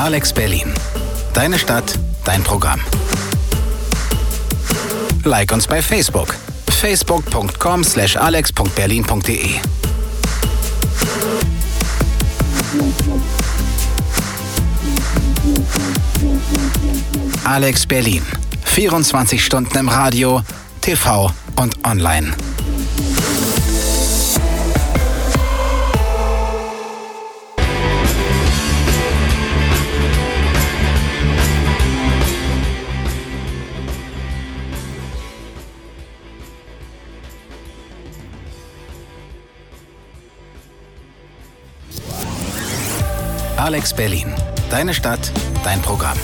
Alex Berlin. Deine Stadt, dein Programm. Like uns bei Facebook. facebook.com slash alex.berlin.de Alex Berlin. 24 Stunden im Radio, TV und online. Alex Berlin. Deine Stadt, dein Programm.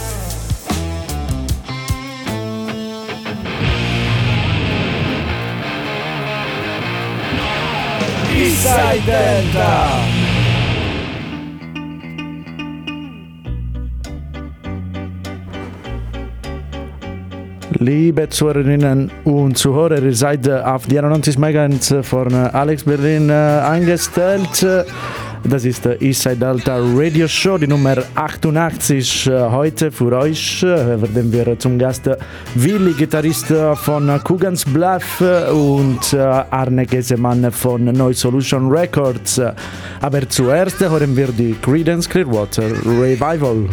Eastside Delta. Liebe Zuhörerinnen und Zuhörer, ihr seid auf die 91 MHz von Alex Berlin eingestellt. Das ist der Eastside Delta Radio Show, die Nummer 88. Heute für euch werden wir zum Gast Willi, Gitarrist von Kugans Bluff und Arne Gesemann von Neu Solution Records. Aber zuerst hören wir die Credence Clearwater Revival.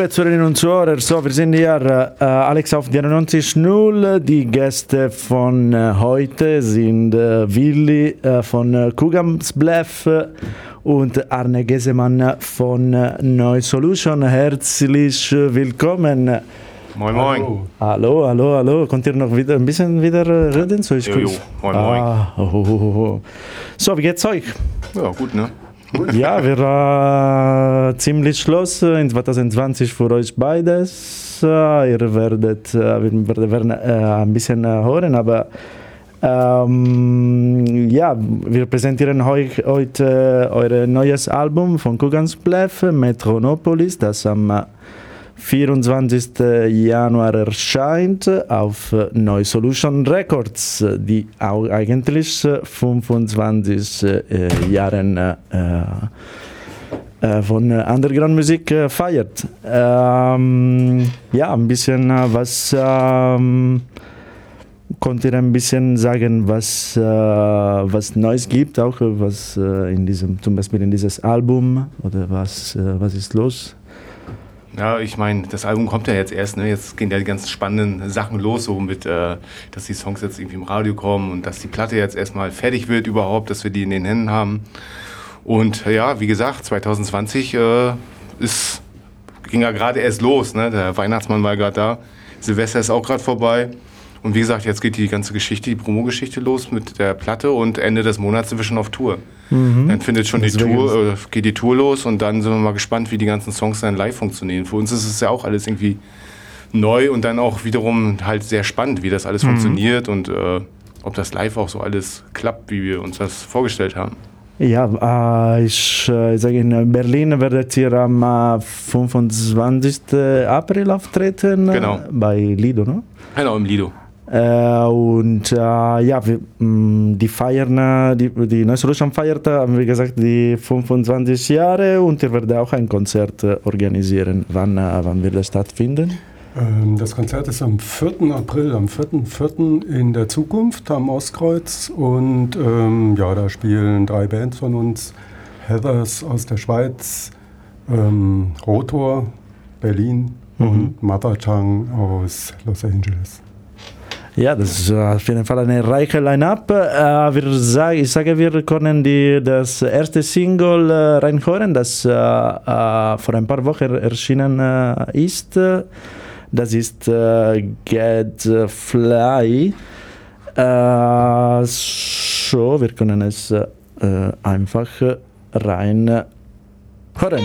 Liebe Zuhörerinnen und Zuhörer, so, wir sind hier, äh, Alex auf 94.0. Die Gäste von äh, heute sind äh, Willi äh, von äh, Kugamsbleff und Arne Gesemann von äh, Neu Solution. Herzlich willkommen. Moin, moin. Hallo, hallo, hallo. Könnt ihr noch wieder ein bisschen wieder reden? So, ich Jo, jo. Moin, moin. ah, oh, oh, oh. So, wie geht's euch? Ja, gut, ne? Ja, wir waren ziemlich schloss in 2020 für euch beides. Ihr werdet, wir werden ein bisschen hören, aber ähm, ja, wir präsentieren euch heute euer neues Album von Kugans Bluff, Metronopolis, das am 24. Januar erscheint auf Neu Solution Records, die auch eigentlich 25 äh, Jahren äh, äh, von Underground Musik feiert. Ähm, ja, ein bisschen was ähm, konnte ihr ein bisschen sagen, was, äh, was Neues gibt, auch was äh, in diesem, zum Beispiel in dieses Album oder was, äh, was ist los? Ja, ich meine, das Album kommt ja jetzt erst, ne? Jetzt gehen ja die ganzen spannenden Sachen los, so mit, äh, dass die Songs jetzt irgendwie im Radio kommen und dass die Platte jetzt erstmal fertig wird überhaupt, dass wir die in den Händen haben. Und ja, wie gesagt, 2020 äh, ist, ging ja gerade erst los, ne? Der Weihnachtsmann war gerade da, Silvester ist auch gerade vorbei. Und wie gesagt, jetzt geht die ganze Geschichte, die Promo-Geschichte los mit der Platte und Ende des Monats sind wir schon auf Tour. Mhm. Dann findet schon die Tour, äh, geht die Tour los und dann sind wir mal gespannt, wie die ganzen Songs dann live funktionieren. Für uns ist es ja auch alles irgendwie neu und dann auch wiederum halt sehr spannend, wie das alles mhm. funktioniert und äh, ob das live auch so alles klappt, wie wir uns das vorgestellt haben. Ja, äh, ich, äh, sage, in Berlin werdet ihr am äh, 25. April auftreten. Genau. Bei Lido, ne? Genau, im Lido. Äh, und äh, ja, wir, mh, mm, die feiern, äh, die, die Neue Solution feiert, haben wir gesagt, die 25 Jahre und ihr werdet auch ein Konzert äh, organisieren. Wann, äh, wann wird das stattfinden? Ähm, das Konzert ist am 4. April, am 4.4. in der Zukunft am Ostkreuz und ähm, ja, da spielen drei Bands von uns, Heathers aus der Schweiz, ähm, Rotor, Berlin mhm. und Mother Tongue aus Los Angeles. Ja, das ist auf jeden Fall eine reiche Line-Up. Äh, ich sage, wir können die, das erste Single äh, reinhören, das äh, äh, vor ein paar Wochen erschienen äh, ist. Das ist äh, Get Fly. so, wir können es einfach rein hören.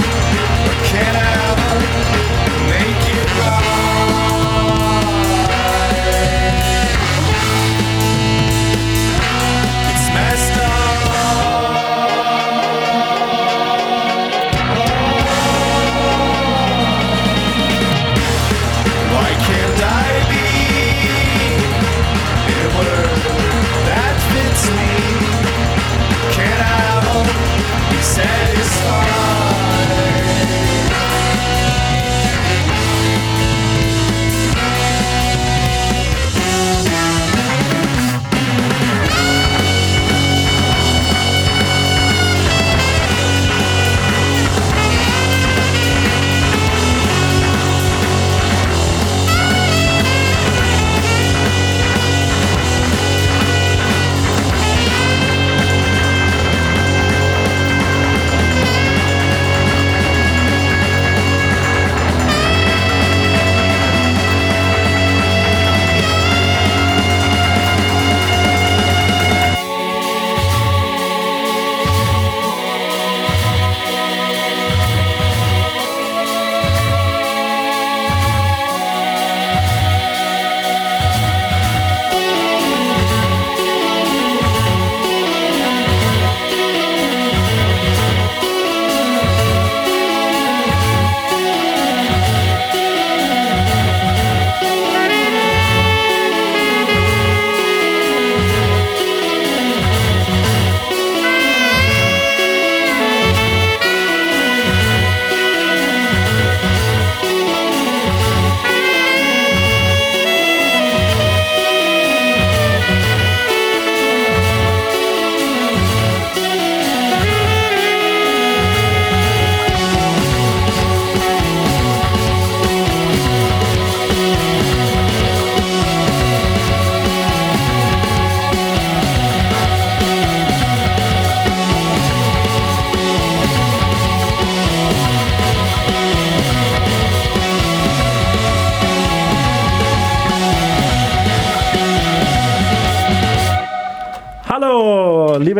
satisfied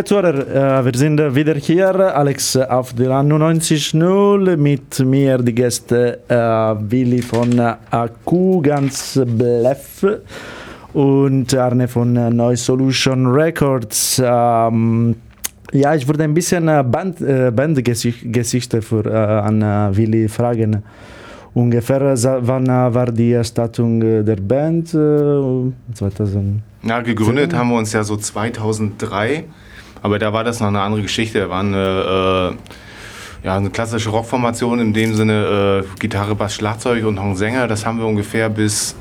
liebe Zuhörer, äh, wir sind wieder hier. Alex auf der 91.0 mit mir die Gäste äh, Willi von Akku, ganz Bleff und Arne von Neu Solution Records. Ähm, ja, ich würde ein bisschen Band, äh, Bandgeschichte für, an Willi fragen. Ungefähr wann war die Startung der Band? 2000? Ja, gegründet haben wir uns ja so 2003, aber da war das noch eine andere Geschichte. Da war eine, äh, ja, eine klassische Rockformation in dem Sinne äh, Gitarre, Bass, Schlagzeug und noch ein Sänger. Das haben wir ungefähr bis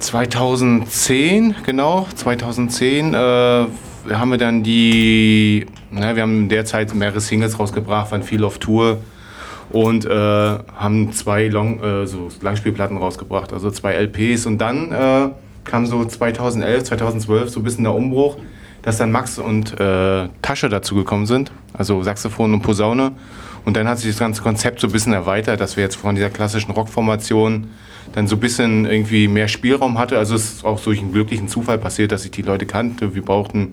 2010, genau, 2010 äh, haben wir dann die, na, wir haben in der Zeit mehrere Singles rausgebracht, waren viel auf Tour und äh, haben zwei Long, äh, so Langspielplatten rausgebracht, also zwei LPs und dann äh, kam so 2011, 2012 so ein bisschen der Umbruch, dass dann Max und äh, Tasche dazu gekommen sind, also Saxophon und Posaune und dann hat sich das ganze Konzept so ein bisschen erweitert, dass wir jetzt von dieser klassischen Rockformation dann so ein bisschen irgendwie mehr Spielraum hatte. Also es ist auch durch einen glücklichen Zufall passiert, dass ich die Leute kannte. Wir brauchten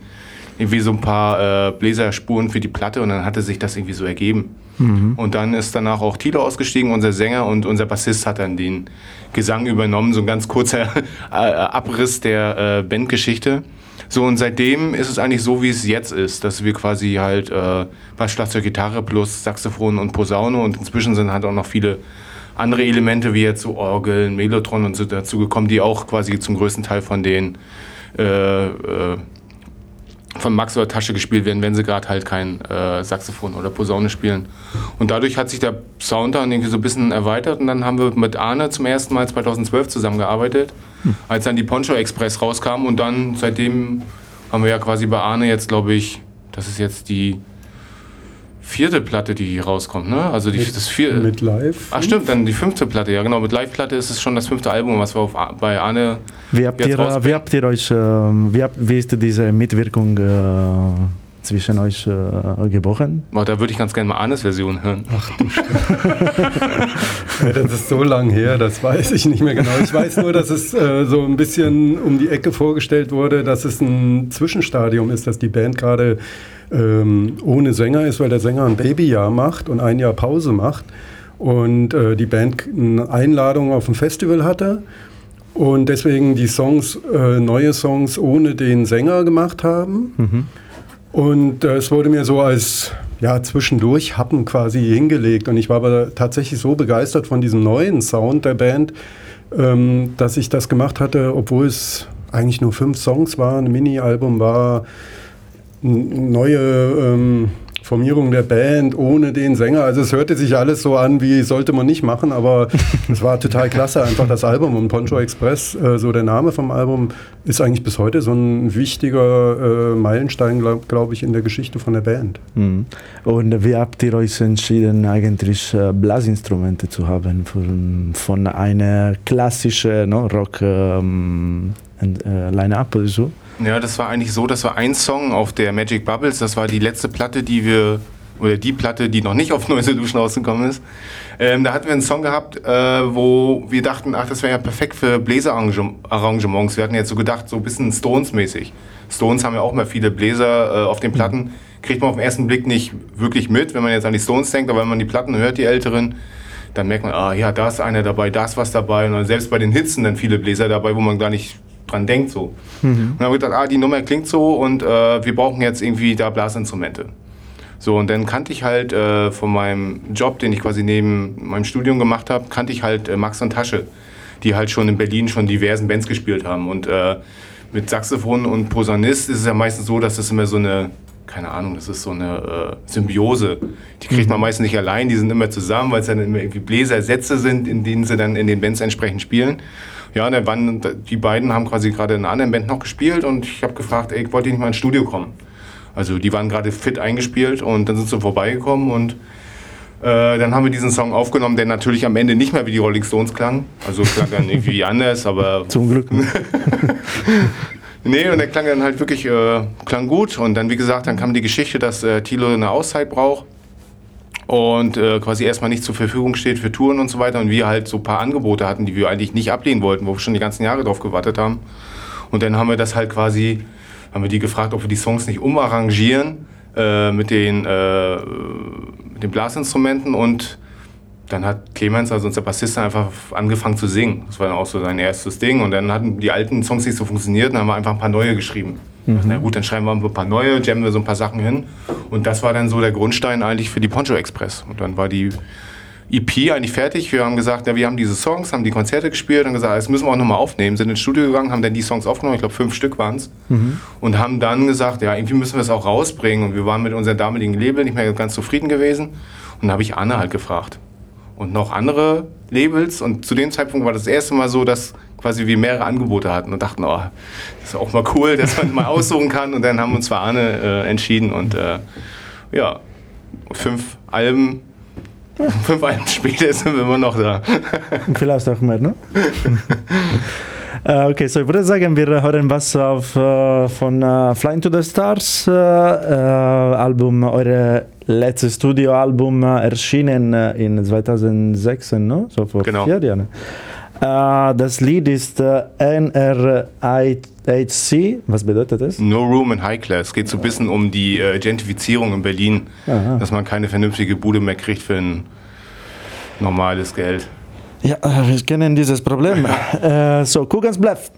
irgendwie so ein paar äh, Bläserspuren für die Platte und dann hatte sich das irgendwie so ergeben. Mhm. Und dann ist danach auch Tilo ausgestiegen, unser Sänger, und unser Bassist hat dann den Gesang übernommen, so ein ganz kurzer äh, Abriss der äh, Bandgeschichte. So, und seitdem ist es eigentlich so, wie es jetzt ist, dass wir quasi halt äh, Bass, Schlagzeug, Gitarre plus Saxophon und Posaune und inzwischen sind halt auch noch viele andere Elemente wie jetzt so Orgeln, Melotron und so dazu gekommen, die auch quasi zum größten Teil von den äh, äh, von Max oder Tasche gespielt werden, wenn sie gerade halt kein äh, Saxophon oder Posaune spielen. Und dadurch hat sich der Sound dann irgendwie so ein bisschen erweitert und dann haben wir mit Arne zum ersten Mal 2012 zusammengearbeitet, hm. als dann die Poncho Express rauskam und dann seitdem haben wir ja quasi bei Arne jetzt, glaube ich, das ist jetzt die vierte Platte, die hier rauskommt, ne? Also die, mit, das vier, mit Live. Ach stimmt, dann die fünfte Platte, ja genau. Mit Live-Platte ist es schon das fünfte Album, was wir auf, bei Arne. Wie habt, ihr, wie habt ihr euch, äh, wie, habt, wie ist diese Mitwirkung äh, zwischen euch äh, gebrochen? Oh, da würde ich ganz gerne mal Arnes Version hören. Ach du ja, Das ist so lang her, das weiß ich nicht mehr genau. Ich weiß nur, dass es äh, so ein bisschen um die Ecke vorgestellt wurde, dass es ein Zwischenstadium ist, dass die Band gerade ähm, ohne Sänger ist, weil der Sänger ein Babyjahr macht und ein Jahr Pause macht und äh, die Band eine Einladung auf ein Festival hatte und deswegen die Songs, äh, neue Songs ohne den Sänger gemacht haben. Mhm. Und äh, es wurde mir so als ja, zwischendurch Happen quasi hingelegt. Und ich war aber tatsächlich so begeistert von diesem neuen Sound der Band, ähm, dass ich das gemacht hatte, obwohl es eigentlich nur fünf Songs waren, ein Mini-Album war, neue ähm, Formierung der Band ohne den Sänger. Also es hörte sich alles so an, wie sollte man nicht machen, aber es war total klasse, einfach das Album. Und Poncho Express, äh, so der Name vom Album, ist eigentlich bis heute so ein wichtiger äh, Meilenstein, glaube glaub ich, in der Geschichte von der Band. Mhm. Und wie habt ihr euch entschieden, eigentlich äh, Blasinstrumente zu haben von, von einer klassischen no, Rock-Line-Up? Ähm, so? Ja, das war eigentlich so, das war ein Song auf der Magic Bubbles, das war die letzte Platte, die wir, oder die Platte, die noch nicht auf Neue Solution rausgekommen ist. Ähm, da hatten wir einen Song gehabt, äh, wo wir dachten, ach, das wäre ja perfekt für Bläserarrangements. Wir hatten jetzt so gedacht, so ein bisschen Stones-mäßig. Stones haben ja auch mal viele Bläser äh, auf den Platten. Kriegt man auf den ersten Blick nicht wirklich mit, wenn man jetzt an die Stones denkt, aber wenn man die Platten hört, die älteren, dann merkt man, ah ja, da ist einer dabei, da ist was dabei. Und selbst bei den Hits sind dann viele Bläser dabei, wo man gar nicht dran denkt. So. Mhm. Und dann habe ich gedacht, ah, die Nummer klingt so und äh, wir brauchen jetzt irgendwie da Blasinstrumente. So, und dann kannte ich halt äh, von meinem Job, den ich quasi neben meinem Studium gemacht habe, kannte ich halt äh, Max und Tasche, die halt schon in Berlin schon diversen Bands gespielt haben. Und äh, mit Saxophon und Posaunist ist es ja meistens so, dass das immer so eine, keine Ahnung, das ist so eine äh, Symbiose. Die kriegt man mhm. meistens nicht allein, die sind immer zusammen, weil es dann immer irgendwie Bläsersätze sind, in denen sie dann in den Bands entsprechend spielen. Ja, und waren, die beiden haben quasi gerade in einer anderen Band noch gespielt und ich habe gefragt, ey, wollt ihr nicht mal ins Studio kommen? Also die waren gerade fit eingespielt und dann sind sie vorbeigekommen und äh, dann haben wir diesen Song aufgenommen, der natürlich am Ende nicht mehr wie die Rolling Stones klang. Also klang dann irgendwie anders, aber. Zum Glück. nee, und der klang dann halt wirklich äh, klang gut. Und dann, wie gesagt, dann kam die Geschichte, dass äh, Thilo eine Auszeit braucht und äh, quasi erstmal nicht zur Verfügung steht für Touren und so weiter und wir halt so ein paar Angebote hatten, die wir eigentlich nicht ablehnen wollten, wo wir schon die ganzen Jahre drauf gewartet haben. Und dann haben wir das halt quasi haben wir die gefragt, ob wir die Songs nicht umarrangieren äh, mit, den, äh, mit den Blasinstrumenten und dann hat Clemens, also unser Bassist, einfach angefangen zu singen. Das war dann auch so sein erstes Ding. Und dann hatten die alten Songs nicht so funktioniert, dann haben wir einfach ein paar neue geschrieben. Mhm. Na gut, dann schreiben wir ein paar neue, jammen wir so ein paar Sachen hin. Und das war dann so der Grundstein eigentlich für die Poncho Express. Und dann war die EP eigentlich fertig. Wir haben gesagt, ja, wir haben diese Songs, haben die Konzerte gespielt und gesagt, das müssen wir auch nochmal aufnehmen. Sind ins Studio gegangen, haben dann die Songs aufgenommen, ich glaube fünf Stück waren es. Mhm. Und haben dann gesagt, ja, irgendwie müssen wir es auch rausbringen. Und wir waren mit unserem damaligen Label nicht mehr ganz zufrieden gewesen. Und dann habe ich Anne halt gefragt. Und noch andere Labels. Und zu dem Zeitpunkt war das erste Mal so, dass quasi wir mehrere Angebote hatten und dachten, oh, das ist auch mal cool, dass man mal aussuchen kann. Und dann haben wir uns für Arne äh, entschieden und äh, ja, fünf Alben Fünf Alben später sind wir immer noch da. Vielleicht auch mehr, ne? Uh, okay, so ich würde sagen, wir hören was auf, uh, von uh, Flying to the Stars Album, eure letztes Studioalbum erschienen in 2016, no? so vor genau. vier Jahren. Das Lied ist NRHC. Was bedeutet das? No Room in High Class. Es geht so ein bisschen um die Gentrifizierung in Berlin, Aha. dass man keine vernünftige Bude mehr kriegt für ein normales Geld. Ja, wir kennen dieses Problem. äh, so, Kugans Bluff.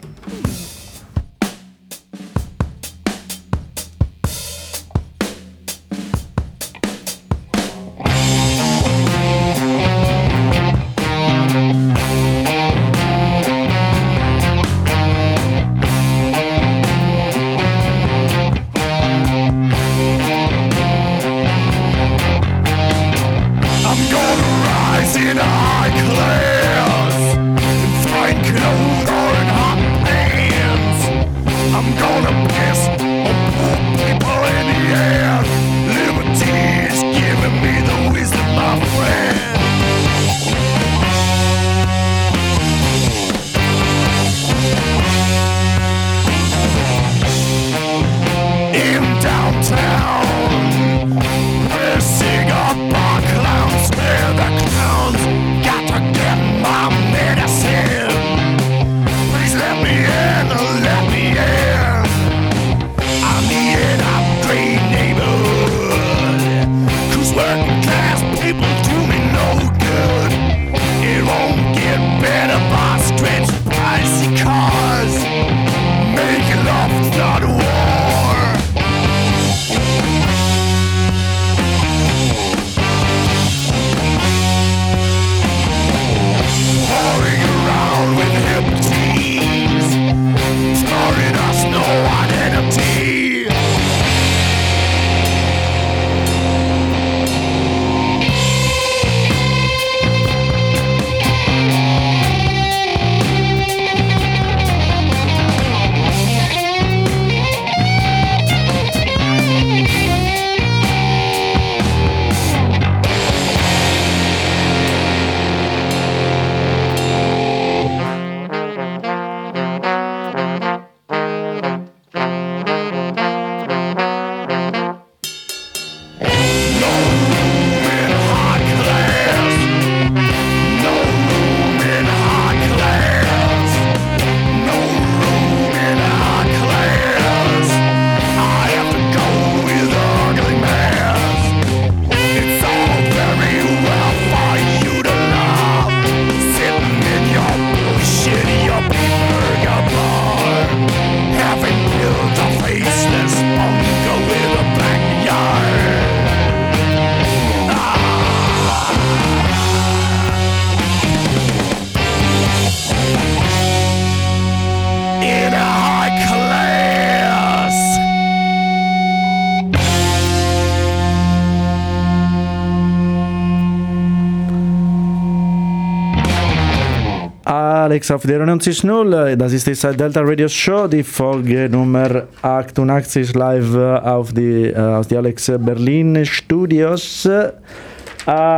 Alex auf der 90.0. Das ist die Delta Radio Show, die Folge Nummer 88 live auf die, äh, aus die Alex Berlin Studios. Äh,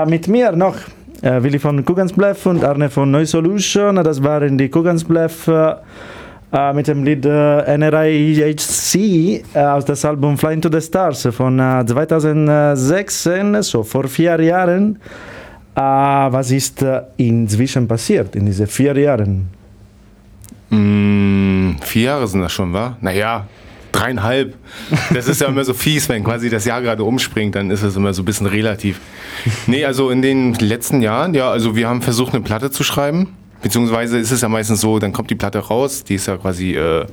mit mir noch äh, Willi von Kugansbleff und Arne von Neu Solution. Das waren die Kugansbleff äh, mit dem Lied äh, NRIHC äh, aus dem Album Flying to the Stars von 2016, so vor vier Jahren. Uh, was ist uh, inzwischen passiert in diesen vier Jahren? Mm, vier Jahre sind das schon, wa? Naja, dreieinhalb. Das ist ja immer so fies, wenn quasi das Jahr gerade umspringt, dann ist es immer so ein bisschen relativ. Nee, also in den letzten Jahren, ja, also wir haben versucht, eine Platte zu schreiben. Beziehungsweise ist es ja meistens so, dann kommt die Platte raus, die ist ja quasi äh,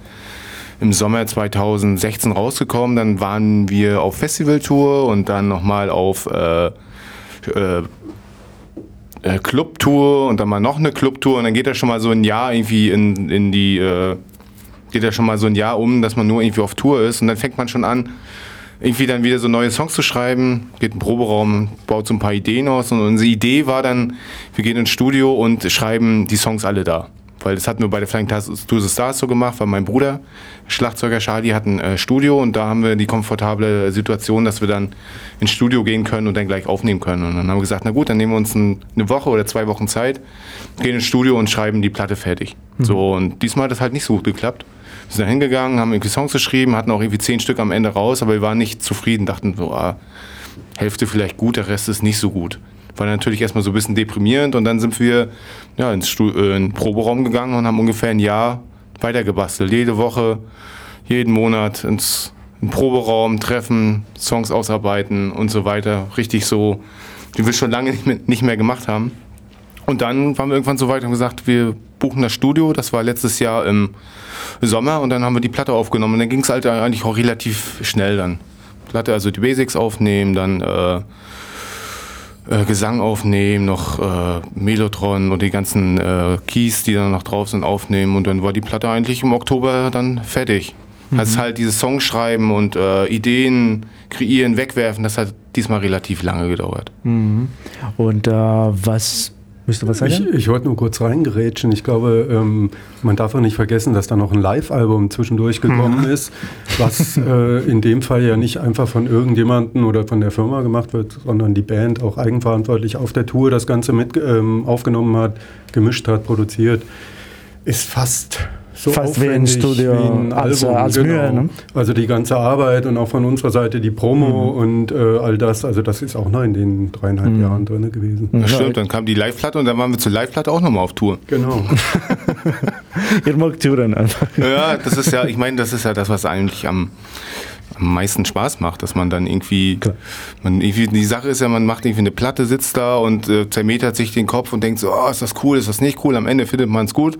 im Sommer 2016 rausgekommen. Dann waren wir auf Festivaltour und dann nochmal auf äh, äh, äh, Clubtour und dann mal noch eine Clubtour und dann geht das schon mal so ein Jahr irgendwie in, in die, äh, geht ja schon mal so ein Jahr um, dass man nur irgendwie auf Tour ist und dann fängt man schon an, irgendwie dann wieder so neue Songs zu schreiben, geht in den Proberaum, baut so ein paar Ideen aus und unsere Idee war dann, wir gehen ins Studio und schreiben die Songs alle da. Weil das hatten wir bei der Flying to the Stars so gemacht, weil mein Bruder, Schlagzeuger Charlie, hat ein äh, Studio und da haben wir die komfortable Situation, dass wir dann ins Studio gehen können und dann gleich aufnehmen können. Und dann haben wir gesagt, na gut, dann nehmen wir uns ein, eine Woche oder zwei Wochen Zeit, gehen ins Studio und schreiben die Platte fertig. Mhm. So, und diesmal hat das halt nicht so gut geklappt. Wir sind da hingegangen, haben irgendwie Songs geschrieben, hatten auch irgendwie zehn Stück am Ende raus, aber wir waren nicht zufrieden, dachten so, ah, Hälfte vielleicht gut, der Rest ist nicht so gut war natürlich erstmal so ein bisschen deprimierend und dann sind wir ja, ins Stu äh, in den Proberaum gegangen und haben ungefähr ein Jahr weitergebastelt. Jede Woche, jeden Monat ins in Proberaum treffen, Songs ausarbeiten und so weiter. Richtig so, wie wir schon lange nicht mehr, nicht mehr gemacht haben. Und dann waren wir irgendwann so weit und gesagt, wir buchen das Studio. Das war letztes Jahr im Sommer und dann haben wir die Platte aufgenommen. Und dann ging es halt eigentlich auch relativ schnell dann. Platte, also die Basics aufnehmen, dann äh, äh, Gesang aufnehmen, noch äh, Melotron und die ganzen äh, Keys, die dann noch drauf sind, aufnehmen und dann war die Platte eigentlich im Oktober dann fertig. Mhm. Also halt dieses Song schreiben und äh, Ideen kreieren, wegwerfen, das hat diesmal relativ lange gedauert. Mhm. Und äh, was Müsste was sagen? Ich, ich wollte nur kurz reingerätschen. Ich glaube, ähm, man darf auch nicht vergessen, dass da noch ein Live-Album zwischendurch gekommen mhm. ist, was äh, in dem Fall ja nicht einfach von irgendjemandem oder von der Firma gemacht wird, sondern die Band auch eigenverantwortlich auf der Tour das Ganze mit ähm, aufgenommen hat, gemischt hat, produziert. Ist fast so fast wie ein Studio wie ein als, Album, als genau. Mühe. Ne? Also die ganze Arbeit und auch von unserer Seite die Promo mhm. und äh, all das, also das ist auch noch in den dreieinhalb mhm. Jahren drin gewesen. Das stimmt, dann kam die Live-Platte und dann waren wir zur Live-Platte auch nochmal auf Tour. Genau. Ihr mag Touren einfach. Ja, das ist ja, ich meine, das ist ja das, was eigentlich am am meisten Spaß macht, dass man dann irgendwie, man irgendwie, die Sache ist ja, man macht irgendwie eine Platte, sitzt da und äh, zermetert sich den Kopf und denkt so, oh, ist das cool, ist das nicht cool, am Ende findet man es gut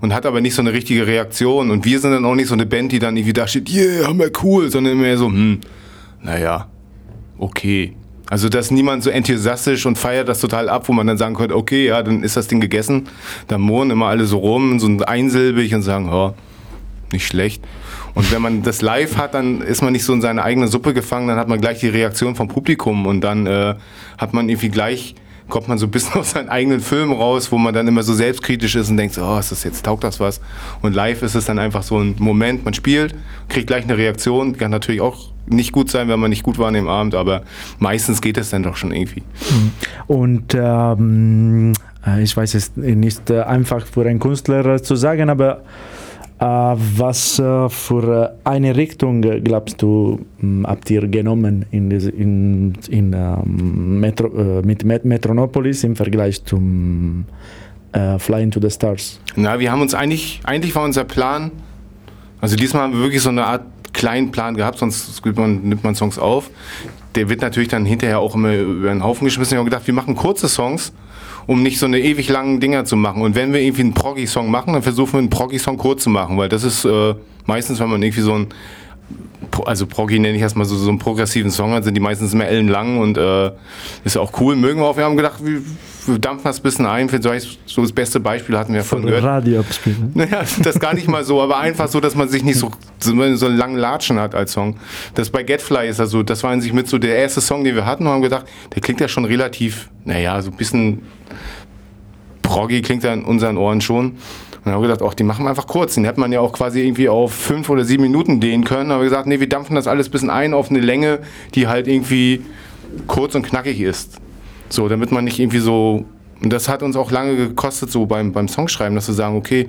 und hat aber nicht so eine richtige Reaktion und wir sind dann auch nicht so eine Band, die dann irgendwie da steht, yeah, haben wir cool, sondern immer so, hm, naja, okay. Also, dass niemand so enthusiastisch und feiert das total ab, wo man dann sagen könnte, okay, ja, dann ist das Ding gegessen. Dann mohnen immer alle so rum, so einsilbig und sagen, oh, nicht schlecht. Und wenn man das live hat, dann ist man nicht so in seine eigene Suppe gefangen, dann hat man gleich die Reaktion vom Publikum und dann äh, hat man irgendwie gleich kommt man so ein bisschen aus seinen eigenen Filmen raus, wo man dann immer so selbstkritisch ist und denkt, oh, ist das jetzt, taugt das was? Und live ist es dann einfach so ein Moment, man spielt, kriegt gleich eine Reaktion, kann natürlich auch nicht gut sein, wenn man nicht gut war an dem Abend, aber meistens geht es dann doch schon irgendwie. Und ähm, äh, ich weiß es nicht äh, einfach für einen Künstler zu sagen, aber was äh, für eine Richtung glaubst du hm, habt ihr genommen in, in, in ähm, Metro, äh, mit Metronopolis im Vergleich zum uh, Flying to the Stars? Na, wir haben uns eigentlich, eigentlich war unser Plan, also diesmal haben wir wirklich so eine Art kleinen Plan gehabt, sonst man, nimmt man Songs auf. Der wird natürlich dann hinterher auch immer über den Haufen geschmissen. Wir haben gedacht, wir machen kurze Songs um nicht so eine ewig langen Dinger zu machen. Und wenn wir irgendwie einen Proggy-Song machen, dann versuchen wir einen Proggy-Song kurz zu machen, weil das ist äh, meistens, wenn man irgendwie so ein also Proggy nenne ich erstmal so, so einen progressiven Song hat, sind die meistens immer ellenlang und äh, ist auch cool, mögen wir auch. Wir haben gedacht, wir, wir dampfen das ein bisschen ein. Für so das beste Beispiel hatten wir von, gehört. Radio abspielen. Naja, das gar nicht mal so, aber einfach so, dass man sich nicht so, so, so einen langen Latschen hat als Song. Das bei Getfly ist also, das war an sich mit so der erste Song, den wir hatten und haben gedacht, der klingt ja schon relativ, naja, so ein bisschen proggy klingt er in unseren Ohren schon. Dann haben wir gedacht, ach, die machen wir einfach kurz. Den hätte man ja auch quasi irgendwie auf fünf oder sieben Minuten dehnen können. Aber wir gesagt, nee, wir dampfen das alles ein bisschen ein auf eine Länge, die halt irgendwie kurz und knackig ist. So, damit man nicht irgendwie so. Und das hat uns auch lange gekostet, so beim, beim Songschreiben, dass wir sagen, okay,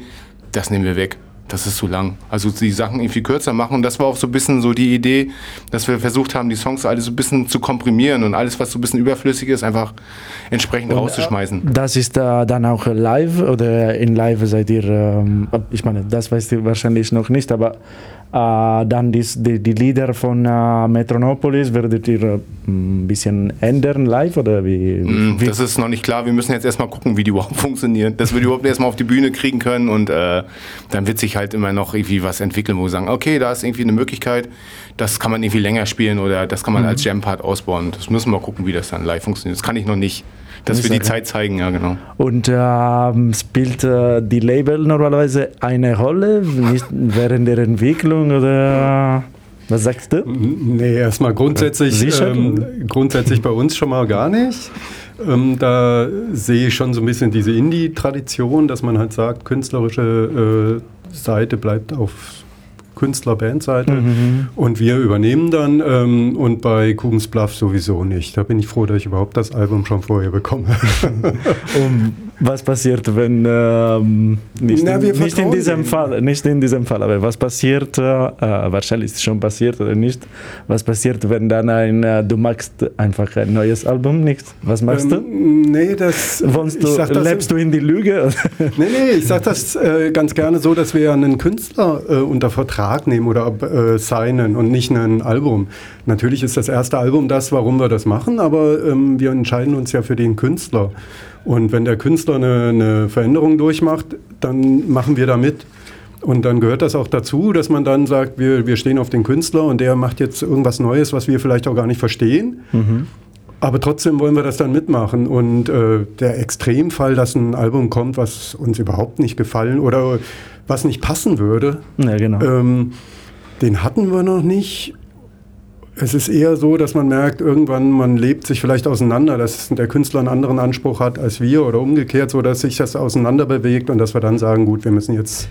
das nehmen wir weg. Das ist zu lang. Also die Sachen irgendwie kürzer machen. Und das war auch so ein bisschen so die Idee, dass wir versucht haben, die Songs alle so ein bisschen zu komprimieren und alles, was so ein bisschen überflüssig ist, einfach entsprechend und, äh, rauszuschmeißen. Das ist äh, dann auch live oder in live seid ihr, ähm, ich meine, das weißt du wahrscheinlich noch nicht, aber dann die, die, die, Lieder von äh, Metronopolis werdet ihr äh, ein bisschen ändern live oder wie, mm, wie, Das ist noch nicht klar. Wir müssen jetzt erstmal gucken, wie die überhaupt funktionieren. Dass wir die überhaupt erstmal auf die Bühne kriegen können und äh, dann wird sich halt immer noch irgendwie was entwickeln, wo wir sagen, okay, da ist irgendwie eine Möglichkeit, das kann man irgendwie länger spielen oder das kann man mhm. als Jam-Part ausbauen. Das müssen wir gucken, wie das dann live funktioniert. Das kann ich noch nicht. Das wird die Zeit zeigen, ja genau. Und äh, spielt äh, die Label normalerweise eine Rolle nicht während der Entwicklung oder was sagst du? Nee, erstmal grundsätzlich, ähm, grundsätzlich bei uns schon mal gar nicht. Ähm, da sehe ich schon so ein bisschen diese Indie-Tradition, dass man halt sagt, künstlerische äh, Seite bleibt auf Künstler-Band-Seite. Mhm. Und wir übernehmen dann ähm, und bei Kugens Bluff sowieso nicht. Da bin ich froh, dass ich überhaupt das Album schon vorher bekomme. um, was passiert, wenn ähm, nicht, Na, in, nicht in diesem Fall, nicht in diesem Fall, aber was passiert, äh, wahrscheinlich ist es schon passiert oder nicht, was passiert, wenn dann ein, äh, du magst einfach ein neues Album nicht? Was machst ähm, du? Nee, das, Wohnst du, das lebst du in die Lüge? nee, nee, ich sage das äh, ganz gerne so, dass wir einen Künstler äh, unter Vertrag nehmen oder äh, signen und nicht ein Album. Natürlich ist das erste Album das, warum wir das machen, aber ähm, wir entscheiden uns ja für den Künstler. Und wenn der Künstler eine, eine Veränderung durchmacht, dann machen wir da mit. Und dann gehört das auch dazu, dass man dann sagt, wir, wir stehen auf den Künstler und der macht jetzt irgendwas Neues, was wir vielleicht auch gar nicht verstehen. Mhm. Aber trotzdem wollen wir das dann mitmachen. Und äh, der Extremfall, dass ein Album kommt, was uns überhaupt nicht gefallen oder was nicht passen würde, ja, genau. ähm, den hatten wir noch nicht. Es ist eher so, dass man merkt, irgendwann man lebt sich vielleicht auseinander, dass der Künstler einen anderen Anspruch hat als wir oder umgekehrt, so dass sich das auseinander bewegt und dass wir dann sagen, gut, wir müssen jetzt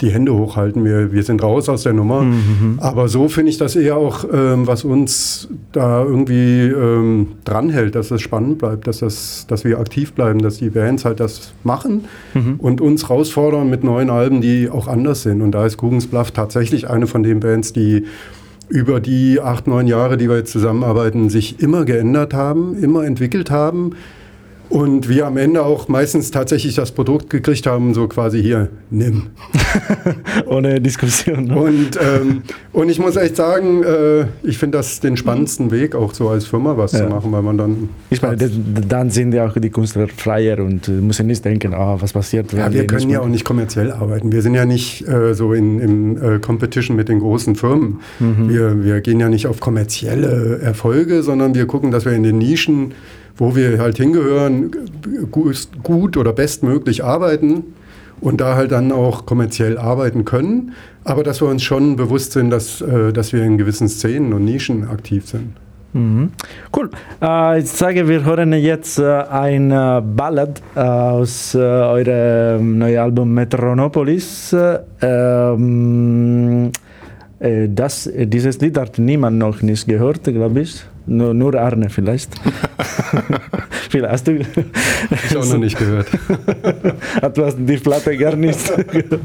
die Hände hochhalten, wir, wir sind raus aus der Nummer. Mhm. Aber so finde ich das eher auch, ähm, was uns da irgendwie ähm, dranhält, dass es spannend bleibt, dass, das, dass wir aktiv bleiben, dass die Bands halt das machen mhm. und uns herausfordern mit neuen Alben, die auch anders sind. Und da ist Kugens Bluff tatsächlich eine von den Bands, die über die acht, neun Jahre, die wir jetzt zusammenarbeiten, sich immer geändert haben, immer entwickelt haben. Und wir am Ende auch meistens tatsächlich das Produkt gekriegt haben, so quasi hier, nimm. Ohne Diskussion. Ne? Und, ähm, und ich muss echt sagen, äh, ich finde das den spannendsten Weg, auch so als Firma was ja. zu machen, weil man dann. Ich meine, dann sind ja auch die Künstler freier und äh, müssen nicht denken, oh, was passiert. Ja, wir können ja auch nicht kommerziell arbeiten. Wir sind ja nicht äh, so in, in äh, Competition mit den großen Firmen. Mhm. Wir, wir gehen ja nicht auf kommerzielle Erfolge, sondern wir gucken, dass wir in den Nischen wo wir halt hingehören, gut oder bestmöglich arbeiten und da halt dann auch kommerziell arbeiten können, aber dass wir uns schon bewusst sind, dass, äh, dass wir in gewissen Szenen und Nischen aktiv sind. Mhm. Cool. Äh, ich sage, wir hören jetzt äh, ein äh, Ballad äh, aus äh, eurem neuen Album Metronopolis. Ähm, äh, das, dieses Lied hat niemand noch nicht gehört, glaube ich. Nur, nur Arne vielleicht. vielleicht hast du. Ich auch noch nicht gehört. du hast die Platte gar nicht gehört.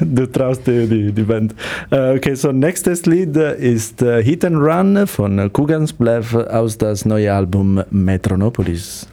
Du traust dir die, die Band. Uh, okay, so nächstes Lied ist uh, Hit and Run von Kugans Bluff aus das neue Album Metronopolis.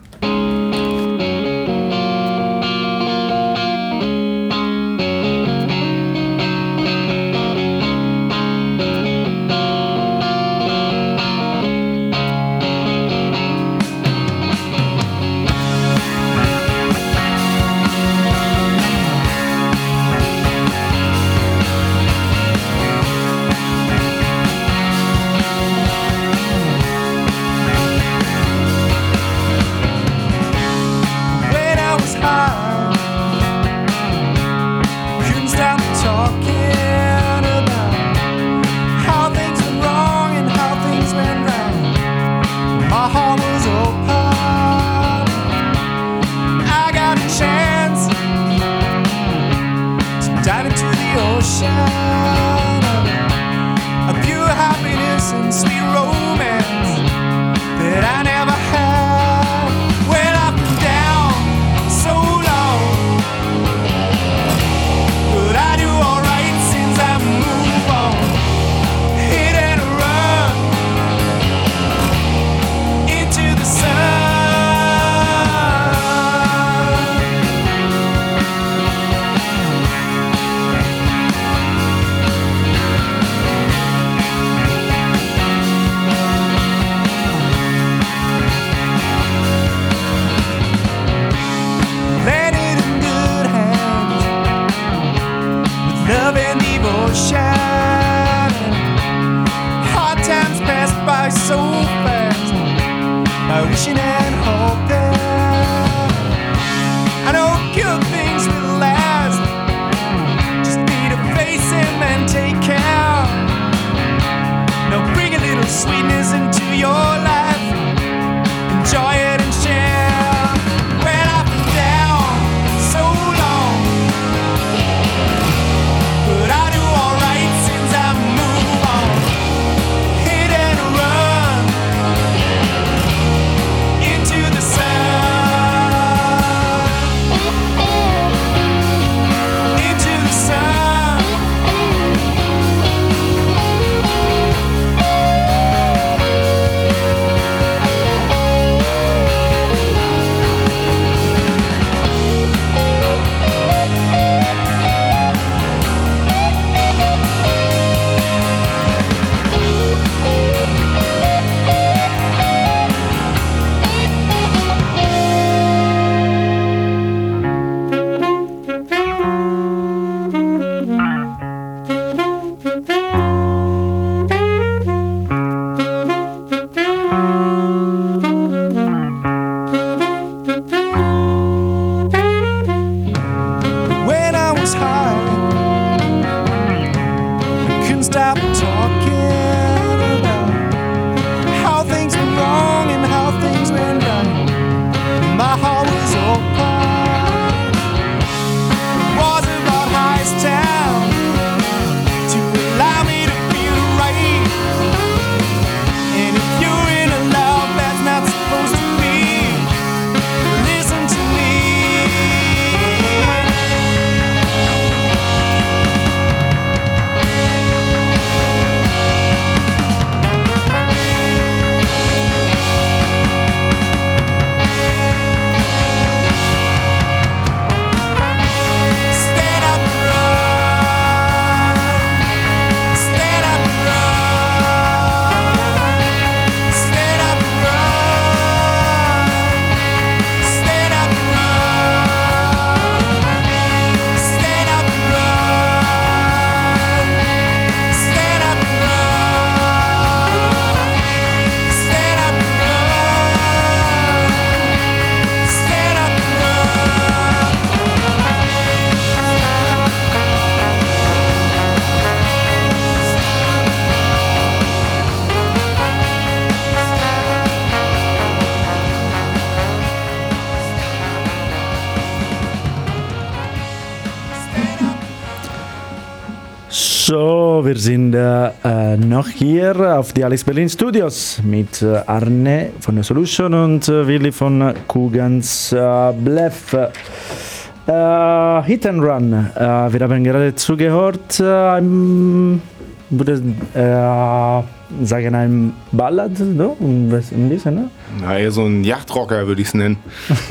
Wir sind äh, noch hier auf die Alex Berlin Studios mit äh, Arne von der Solution und äh, Willi von Kugans äh, Bluff. Äh, Hit and Run. Äh, wir haben gerade zugehört. Äh, ein, würde äh, sagen, ein Ballad, no? ein bisschen, ne? Na, eher so ein Yachtrocker würde ich es nennen.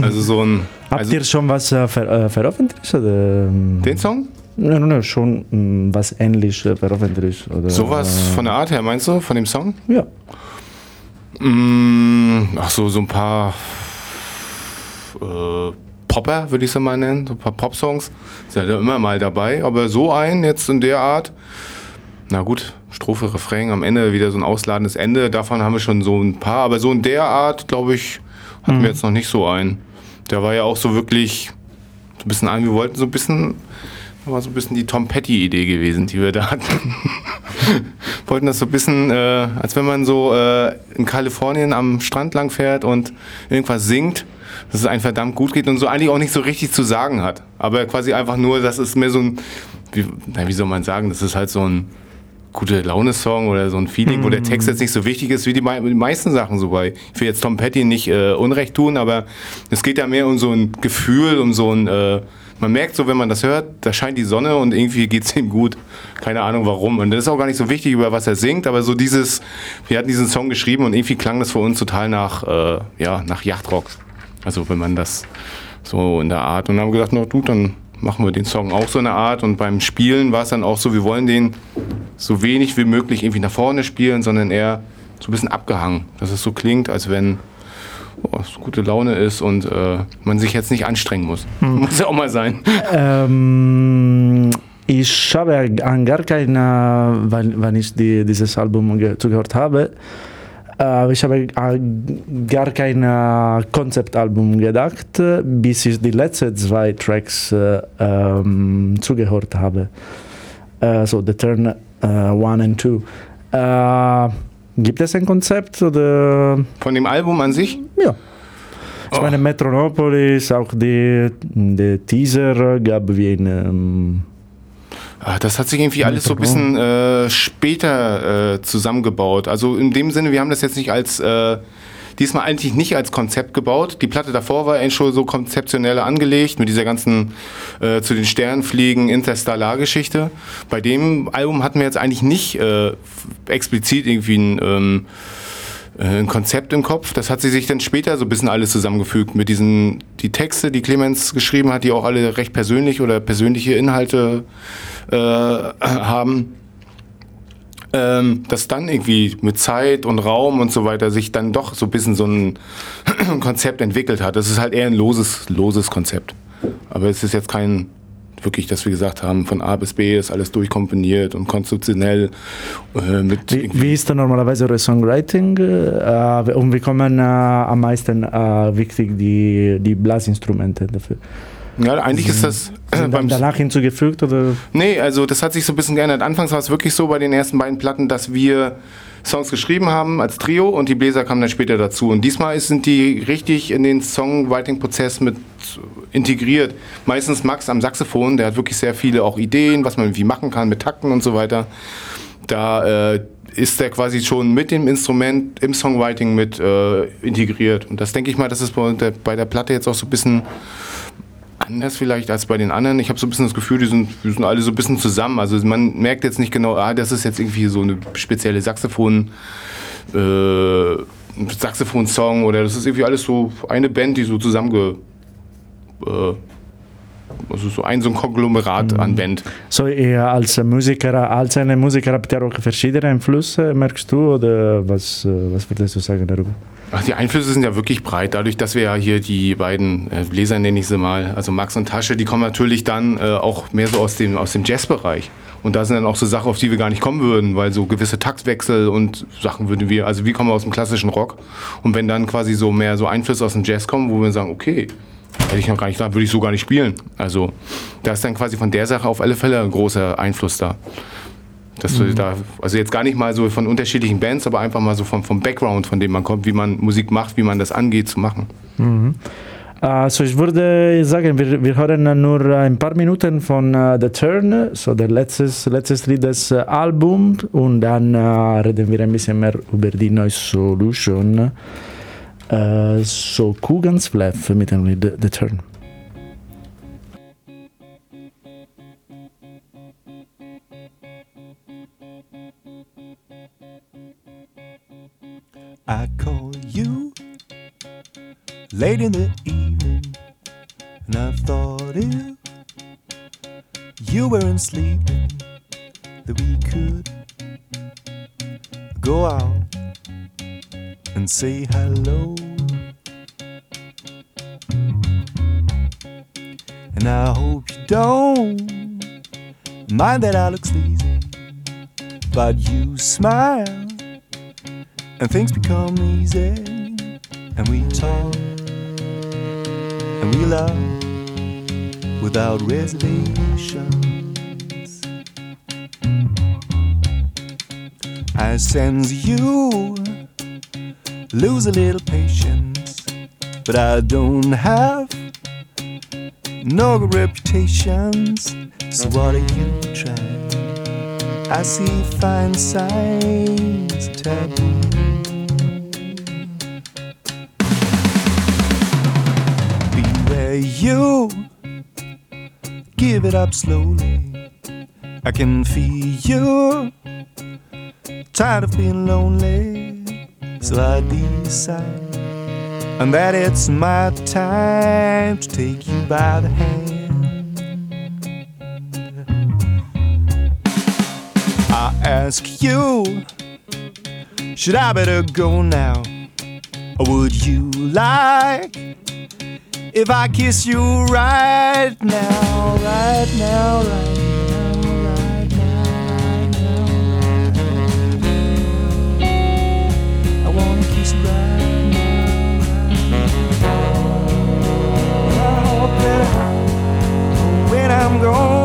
Also so ein. Habt Also ihr schon was äh, ver äh, veröffentlicht? Oder? ähm, den Song? Nein, nein, schon mh, was ähnlich äh, veröffentlicht. Oder, Sowas von der Art her, meinst du, von dem Song? Ja. Mm, ach so, so ein paar äh, Popper, würde ich es mal nennen, so ein paar Pop-Songs. Ist ja immer mal dabei, aber so ein jetzt in der Art. Na gut, Strophe, Refrain, am Ende wieder so ein ausladendes Ende. Davon haben wir schon so ein paar, aber so in der Art, glaube ich, hatten wir jetzt noch nicht so einen. Der war ja auch so wirklich so ein bisschen an, wir wollten so ein bisschen, war so ein bisschen die Tom Petty-Idee gewesen, die wir da hatten. wollten das so ein bisschen, äh, als wenn man so äh, in Kalifornien am Strand lang fährt und irgendwas singt, dass es einem verdammt gut geht und so eigentlich auch nicht so richtig zu sagen hat. Aber quasi einfach nur, das ist mehr so ein, wie, na, wie soll man sagen, das ist halt so ein gute Laune-Song oder so ein Feeling, wo der Text jetzt nicht so wichtig ist wie die, mei- die meisten Sachen so bei. Ich will jetzt Tom Petty nicht äh, Unrecht tun, aber es geht ja mehr um so ein Gefühl, um so ein, äh, man merkt so, wenn man das hört, da scheint die Sonne und irgendwie geht's ihm gut. Keine Ahnung warum. Und das ist auch gar nicht so wichtig, über was er singt, aber so dieses, wir hatten diesen Song geschrieben und irgendwie klang das für uns total nach, äh, ja, nach Yachtrock. Also wenn man das so in der Art. Und dann haben wir gedacht, na gut, dann machen wir den Song auch so eine Art. Und beim Spielen war es dann auch so, wir wollen den so wenig wie möglich irgendwie nach vorne spielen, sondern eher so ein bisschen abgehangen. Dass es so klingt, als wenn es gute Laune ist und äh, man sich jetzt nicht anstrengen muss. Muss ja auch mal sein. Ähm, ich habe an gar keiner, wann, wann ich die, dieses Album ge zugehört habe, äh, ich habe an gar kein äh, Konzeptalbum gedacht, bis ich die letzten zwei Tracks äh, ähm, zugehört habe. Äh, so The Turn 1 and 2. gibt es ein Konzept oder? Von dem Album an sich? Ja. Ich meine, Metronopolis, auch die, der Teaser gab wie ein. Ähm, Ah, Das hat sich irgendwie alles so ein bisschen äh, später äh, zusammengebaut. Also in dem Sinne, wir haben das jetzt nicht als, äh, diesmal eigentlich nicht als Konzept gebaut. Die Platte davor war eigentlich schon so konzeptionell angelegt mit dieser ganzen äh, zu den Sternen fliegen Interstellar-Geschichte. Bei dem Album hatten wir jetzt eigentlich nicht äh, explizit irgendwie ein ähm, äh, ein Konzept im Kopf. Das hat sie sich dann später so ein bisschen alles zusammengefügt mit diesen, die Texte, die Clemens geschrieben hat, die auch alle recht persönlich oder persönliche Inhalte äh, haben. Ähm, dass dann irgendwie mit Zeit und Raum und so weiter sich dann doch so ein bisschen so ein Konzept entwickelt hat. Das ist halt eher ein loses, loses Konzept. Aber es ist jetzt kein wirklich, dass wir gesagt haben, von A bis B ist alles durchkomponiert und konzeptionell äh, mit wie, wie ist da normalerweise eure Songwriting? Äh, und wie kommen äh, am meisten äh, wichtig die, die Blasinstrumente dafür? Ja, eigentlich ist das Sind dann danach hinzugefügt oder? Nee, also das hat sich so ein bisschen geändert. Anfangs war es wirklich so bei den ersten beiden Platten, dass wir Songs geschrieben haben als Trio und die Bläser kamen dann später dazu. Und diesmal sind die richtig in den Songwriting-Prozess mit integriert. Meistens Max am Saxophon, der hat wirklich sehr viele auch Ideen, was man irgendwie machen kann mit Takten und so weiter. Da äh, ist der quasi schon mit dem Instrument im Songwriting mit äh, integriert. Und das denke ich mal, das ist bei der, bei der Platte jetzt auch so ein bisschen anders vielleicht als bei den anderen. Ich habe so ein bisschen das Gefühl, die sind, die sind alle so ein bisschen zusammen. Also man merkt jetzt nicht genau, ah, das ist jetzt irgendwie so eine spezielle Saxophon, äh, Saxophon-Song oder das ist irgendwie alles so eine Band, die so zusammenge äh, also so ein so ein Konglomerat an Band. So eher als Musiker, als eine Musiker habt ihr auch verschiedene Einflüsse, merkst du, oder was, äh, was würdest du sagen darüber? Die Einflüsse sind ja wirklich breit, dadurch, dass wir ja hier die beiden äh, Bläser nenne ich sie mal, also Max und Tasche, die kommen natürlich dann äh, auch mehr so aus dem, aus dem Jazzbereich. Und da sind dann auch so Sachen, auf die wir gar nicht kommen würden, weil so gewisse Taktwechsel und Sachen würden wir, also wir kommen aus dem klassischen Rock. Und wenn dann quasi so mehr so Einflüsse aus dem Jazz kommen, wo wir sagen, okay, hätte ich noch gar nicht gedacht, würde ich so gar nicht spielen. Also da ist dann quasi von der Sache auf alle Fälle ein großer Einfluss da. Dass wir da, also jetzt gar nicht mal so von unterschiedlichen Bands, aber einfach mal so vom, vom Background, von dem man kommt, wie man Musik macht, wie man das angeht zu machen. Also ich würde sagen, wir, wir hören nur ein paar Minuten von äh, The Turn, so der letztes, letztes Lied des äh, Albums und dann äh, reden wir ein bisschen mehr über die neue Solution. So Kugan's Flaff mit dem Lied The Turn. I call you late in the evening, and I thought if you weren't sleeping, that we could go out and say hello. And I hope you don't mind that I look sleazy, but you smile and things become easy. And we talk. And we love without reservations. I sense you lose a little patience. But I don't have no reputations. So what are you trying I see fine signs taboo Beware you. Give it up slowly. I can feel you. Tired of being lonely. So I decide And that it's my time To take you by the hand ask you Should I better go now? Or would you like if I kiss you right now, right now, right now? when I'm gone.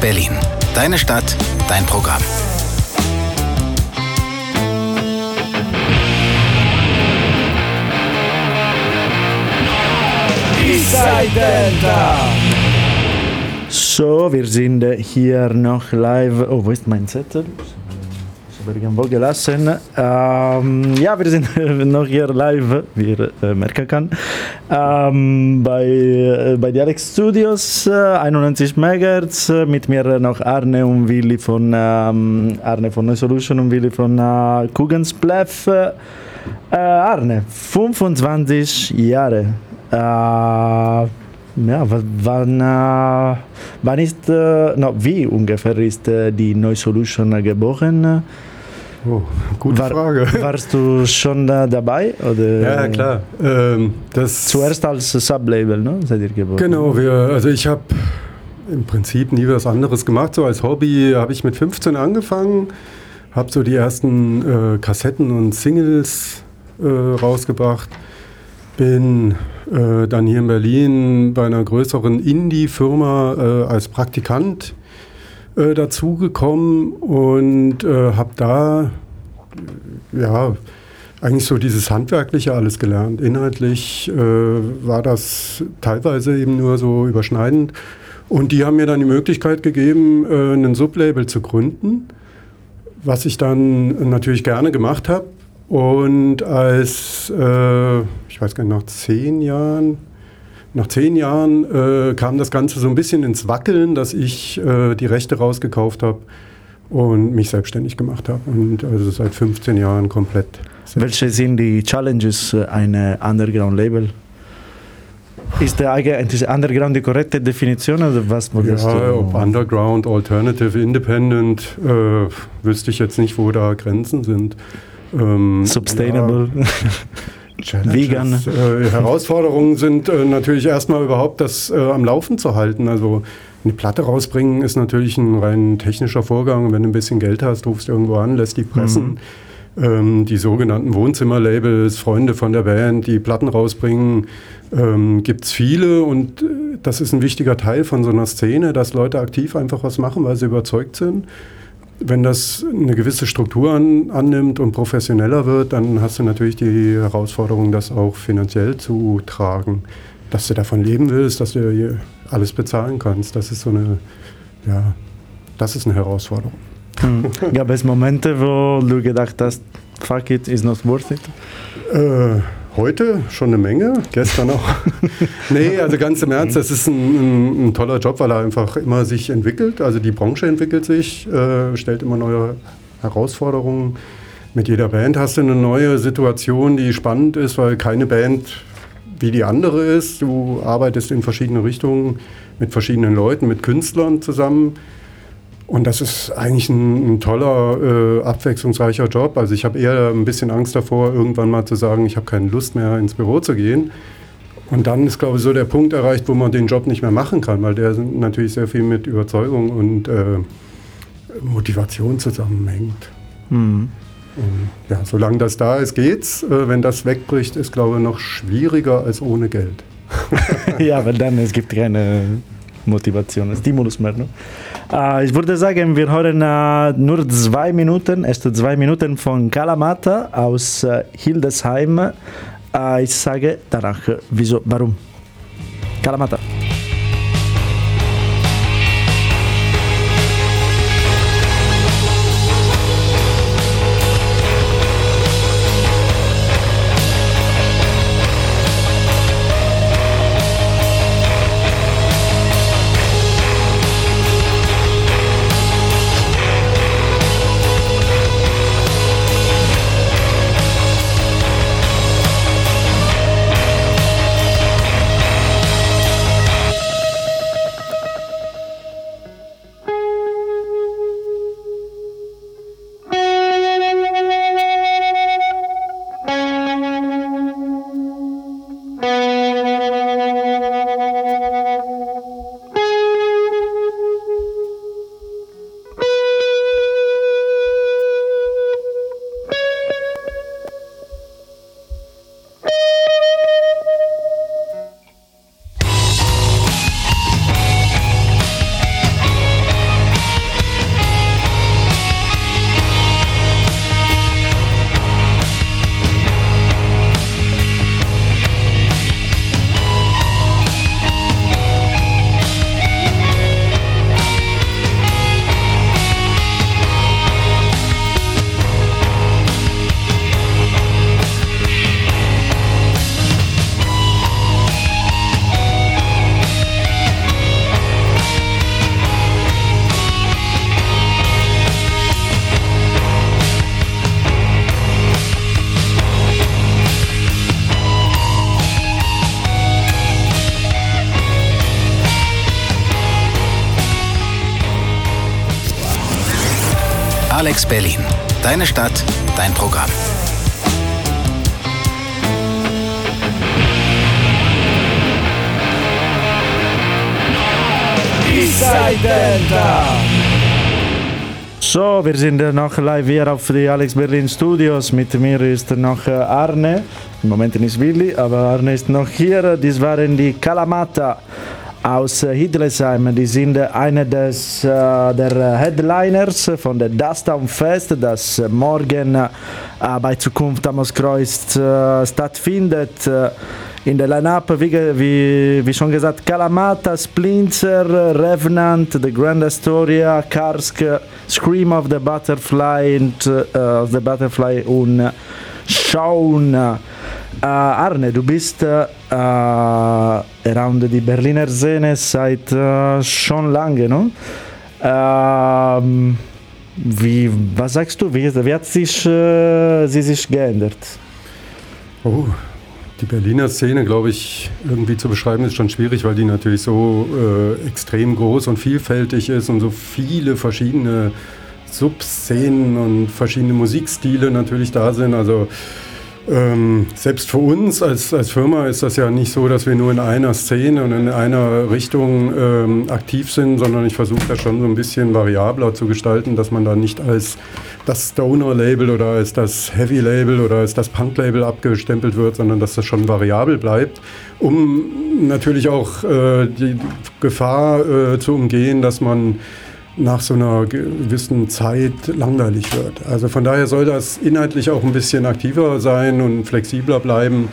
Berlin. Deine Stadt, dein Programm. Inside Delta. So, wir sind hier noch live. Oh, wo ist mein Zettel? Irgendwo gelassen. Ähm, ja, wir sind noch hier live, wie ihr äh, merken kann. Ähm, bei, äh, bei Dialect Studios, äh, 91 MHz. äh, Mit mir noch Arne und Willi von ähm, Arne von New Solution und Willi von äh, Kugensbleff. Äh, Arne, 25 Jahre. Äh, ja, wa- wann, äh, wann ist, äh, no, wie ungefähr ist äh, die Neu Solution äh, geboren? Oh, gute War- Frage. Warst du schon äh, dabei? Oder? Ja, klar. Ähm, das Zuerst als Sublabel, ne? Seid ihr geboren? Genau, wir, also ich habe im Prinzip nie was anderes gemacht. So als Hobby habe ich mit 15 angefangen, habe so die ersten äh, Kassetten und Singles äh, rausgebracht. Bin äh, dann hier in Berlin bei einer größeren Indie-Firma äh, als Praktikant äh, dazugekommen und äh, habe da ja eigentlich so dieses Handwerkliche alles gelernt. Inhaltlich äh, war das teilweise eben nur so überschneidend. Und die haben mir dann die Möglichkeit gegeben, äh, ein Sublabel zu gründen, was ich dann natürlich gerne gemacht habe. Und als, äh, ich weiß gar nicht, nach zehn Jahren, nach zehn Jahren äh, kam das Ganze so ein bisschen ins Wackeln, dass ich äh, die Rechte rausgekauft habe und mich selbstständig gemacht habe. Und also seit 15 Jahren komplett. Welche sind die Challenges äh, einer Underground-Label? Ist der eigentlich Underground die korrekte Definition oder was würdest Ja, du? ob Underground, Alternative, Independent, äh, wüsste ich jetzt nicht, wo da Grenzen sind. Ähm, Sustainable. ja, Challenges, Äh, Herausforderungen sind äh, natürlich erstmal überhaupt das äh, am Laufen zu halten. Also eine Platte rausbringen ist natürlich ein rein technischer Vorgang. Wenn du ein bisschen Geld hast, rufst du irgendwo an, lässt die pressen. Ähm, die sogenannten Wohnzimmerlabels, Freunde von der Band, die Platten rausbringen, ähm, gibt es viele und äh, das ist ein wichtiger Teil von so einer Szene, dass Leute aktiv einfach was machen, weil sie überzeugt sind. Wenn das eine gewisse Struktur an, annimmt und professioneller wird, dann hast du natürlich die Herausforderung, das auch finanziell zu tragen. Dass du davon leben willst, dass du alles bezahlen kannst, das ist so eine, ja, das ist eine Herausforderung. Hm. Gab es Momente, wo du gedacht hast, fuck it, is not worth it? Äh, heute schon eine Menge, gestern auch. nee, also ganz im Ernst, das ist ein, ein, ein toller Job, weil er einfach immer sich entwickelt. Also die Branche entwickelt sich, äh, stellt immer neue Herausforderungen. Mit jeder Band hast du eine neue Situation, die spannend ist, weil keine Band wie die andere ist. Du arbeitest in verschiedene Richtungen mit verschiedenen Leuten, mit Künstlern zusammen. Und das ist eigentlich ein, ein toller, äh, abwechslungsreicher Job. Also ich habe eher ein bisschen Angst davor, irgendwann mal zu sagen, ich habe keine Lust mehr ins Büro zu gehen. Und dann ist, glaube ich, so der Punkt erreicht, wo man den Job nicht mehr machen kann, weil der natürlich sehr viel mit Überzeugung und äh, Motivation zusammenhängt. Hm. Und ja, solange das da ist, geht's. Äh, wenn das wegbricht, ist, glaube ich, noch schwieriger als ohne Geld. ja, weil dann es gibt keine Motivation, Stimulus mehr. Ne? Äh, ich würde sagen, wir hören äh, nur zwei Minuten, erste zwei Minuten von Kalamata aus äh, Hildesheim. Äh, ich sage danach, wieso, warum. Kalamata. Alex Berlin. Deine Stadt, dein Programm. So, wir sind noch live hier auf die Alex Berlin Studios. Mit mir ist noch Arne. Im Moment ist Willi, aber Arne ist noch hier. Dies waren die Kalamata aus Hildesheim. Die sind einer des, äh, der Headliners von der Dusttown Fest, das morgen äh, bei Zukunft am Ostkreuz äh, stattfindet. In der Line-Up, wie, wie, wie, schon gesagt, Kalamata, Splinter, Revenant, The Grand Astoria, Karsk, Scream of the Butterfly, und, uh, the Butterfly und Shaun. Uh, Arne, du bist around die Berliner Szene seit schon lange, no? Uh, wie, was sagst du, wie, wie hat sich, uh, sie sich geändert? Oh, die Berliner Szene, glaube ich, irgendwie zu beschreiben, ist schon schwierig, weil die natürlich so äh, extrem groß und vielfältig ist und so viele verschiedene Subszenen und verschiedene Musikstile natürlich da sind. Also ähm, selbst für uns als, als Firma ist das ja nicht so, dass wir nur in einer Szene und in einer Richtung ähm, aktiv sind, sondern ich versuche das schon so ein bisschen variabler zu gestalten, dass man da nicht als das Stoner-Label oder als das Heavy-Label oder als das Punk-Label abgestempelt wird, sondern dass das schon variabel bleibt, um natürlich auch äh, die Gefahr äh, zu umgehen, dass man nach so einer gewissen Zeit langweilig wird. Also von daher soll das inhaltlich auch ein bisschen aktiver sein und flexibler bleiben.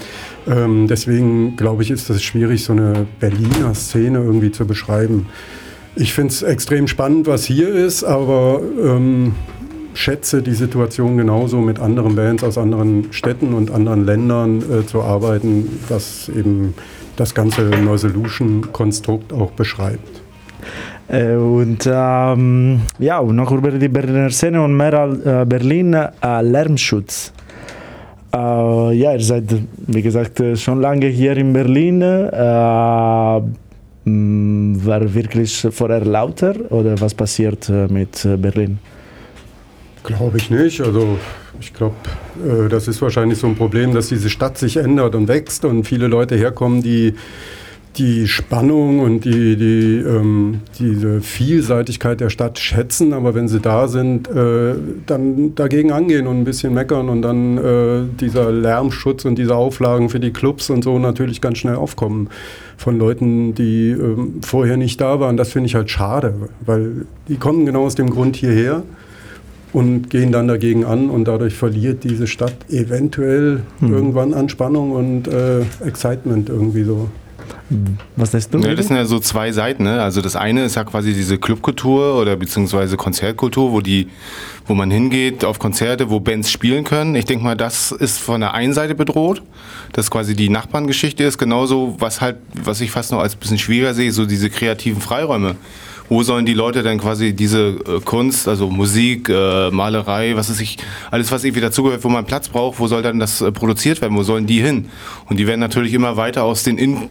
Ähm, deswegen glaube ich, ist es schwierig, so eine Berliner Szene irgendwie zu beschreiben. Ich finde es extrem spannend, was hier ist, aber ähm, schätze die Situation genauso mit anderen Bands aus anderen Städten und anderen Ländern äh, zu arbeiten, was eben das ganze Neusolution-Konstrukt auch beschreibt. Äh, und ähm, ja, noch über die Berliner Szene und mehr äh, Berlin äh, Lärmschutz. Äh, ja, ihr seid, wie gesagt, schon lange hier in Berlin. Äh, war wirklich vorher lauter oder was passiert mit Berlin? Glaube ich nicht. Also ich glaube, das ist wahrscheinlich so ein Problem, dass diese Stadt sich ändert und wächst und viele Leute herkommen, die die Spannung und die, die, ähm, diese Vielseitigkeit der Stadt schätzen, aber wenn sie da sind, äh, dann dagegen angehen und ein bisschen meckern und dann äh, dieser Lärmschutz und diese Auflagen für die Clubs und so natürlich ganz schnell aufkommen von Leuten, die äh, vorher nicht da waren. Das finde ich halt schade, weil die kommen genau aus dem Grund hierher und gehen dann dagegen an und dadurch verliert diese Stadt eventuell hm. irgendwann an Spannung und äh, Excitement irgendwie so. Was lässt du? Ja, das sind ja so zwei Seiten. Ne? Also das eine ist ja quasi diese Clubkultur oder beziehungsweise Konzertkultur, wo die, wo man hingeht auf Konzerte, wo Bands spielen können. Ich denke mal, das ist von der einen Seite bedroht, dass quasi die Nachbarngeschichte ist. Genauso, was halt, was ich fast noch als bisschen schwieriger sehe, so diese kreativen Freiräume. Wo sollen die Leute dann quasi diese äh, Kunst, also Musik, äh, Malerei, was ist ich, alles was irgendwie dazugehört, wo man Platz braucht, wo soll dann das äh, produziert werden? Wo sollen die hin? Und die werden natürlich immer weiter aus den in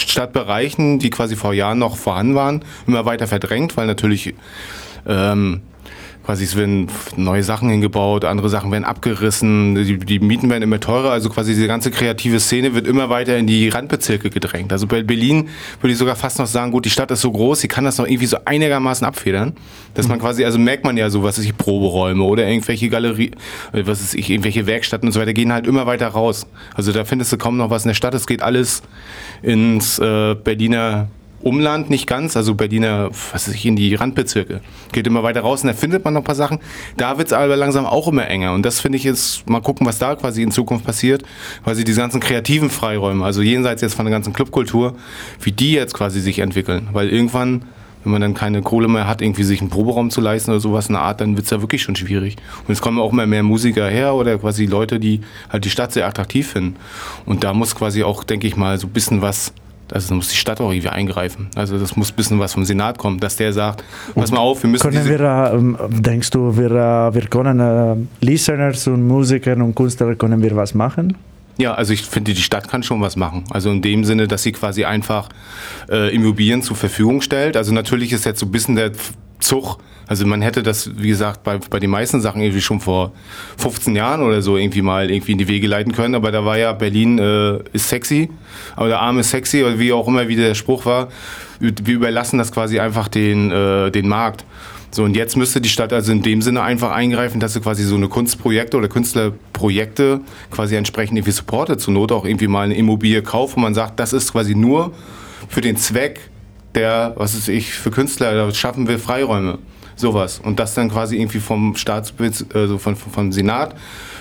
Stadtbereichen, die quasi vor Jahren noch vorhanden waren, immer weiter verdrängt, weil natürlich ähm, quasi es werden neue Sachen hingebaut, andere Sachen werden abgerissen, die, die, Mieten werden immer teurer, also quasi diese ganze kreative Szene wird immer weiter in die Randbezirke gedrängt. Also bei Berlin würde ich sogar fast noch sagen, gut, die Stadt ist so groß, sie kann das noch irgendwie so einigermaßen abfedern, dass man quasi, also merkt man ja so, was ist die Proberäume oder irgendwelche Galerie, äh, was ist ich, irgendwelche Werkstätten und so weiter, gehen halt immer weiter raus. Also da findest du kaum noch was in der Stadt, es geht alles ins äh, Berliner Umland nicht ganz, also Berliner, was ist ich, in die Randbezirke. Geht immer weiter raus und da findet man noch ein paar Sachen. Da wird es aber langsam auch immer enger. Und das finde ich jetzt, mal gucken, was da quasi in Zukunft passiert. Quasi diese ganzen kreativen Freiräume, also jenseits jetzt von der ganzen Clubkultur, wie die jetzt quasi sich entwickeln. Weil irgendwann, wenn man dann keine Kohle mehr hat, irgendwie sich einen Proberaum zu leisten oder sowas in der Art, dann wird es ja wirklich schon schwierig. Und es kommen auch immer mehr Musiker her oder quasi Leute, die halt die Stadt sehr attraktiv finden. Und da muss quasi auch, denke ich mal, so ein bisschen was also muss die Stadt auch irgendwie eingreifen. Also das muss ein bisschen was vom Senat kommen, dass der sagt, pass mal auf, wir müssen... Können wir, äh, denkst du, wir, äh, wir können äh, Listeners und Musiker und Künstler, können wir was machen? Ja, also ich finde, die Stadt kann schon was machen. Also in dem Sinne, dass sie quasi einfach äh, Immobilien zur Verfügung stellt. Also natürlich ist jetzt so ein bisschen der Zug. Also man hätte das, wie gesagt, bei, bei den meisten Sachen irgendwie schon vor 15 Jahren oder so irgendwie mal irgendwie in die Wege leiten können. Aber da war ja Berlin äh, ist sexy, aber der Arm ist sexy oder wie auch immer wieder der Spruch war. Wir überlassen das quasi einfach den, äh, den Markt. So, und jetzt müsste die Stadt also in dem Sinne einfach eingreifen, dass sie quasi so eine Kunstprojekte oder Künstlerprojekte quasi entsprechend irgendwie supportet. Zur Not auch irgendwie mal eine Immobilie kauft, wo man sagt, das ist quasi nur für den Zweck der, was ist ich, für Künstler, da schaffen wir Freiräume. Sowas. Und das dann quasi irgendwie vom Staatsbesitz, also von, vom Senat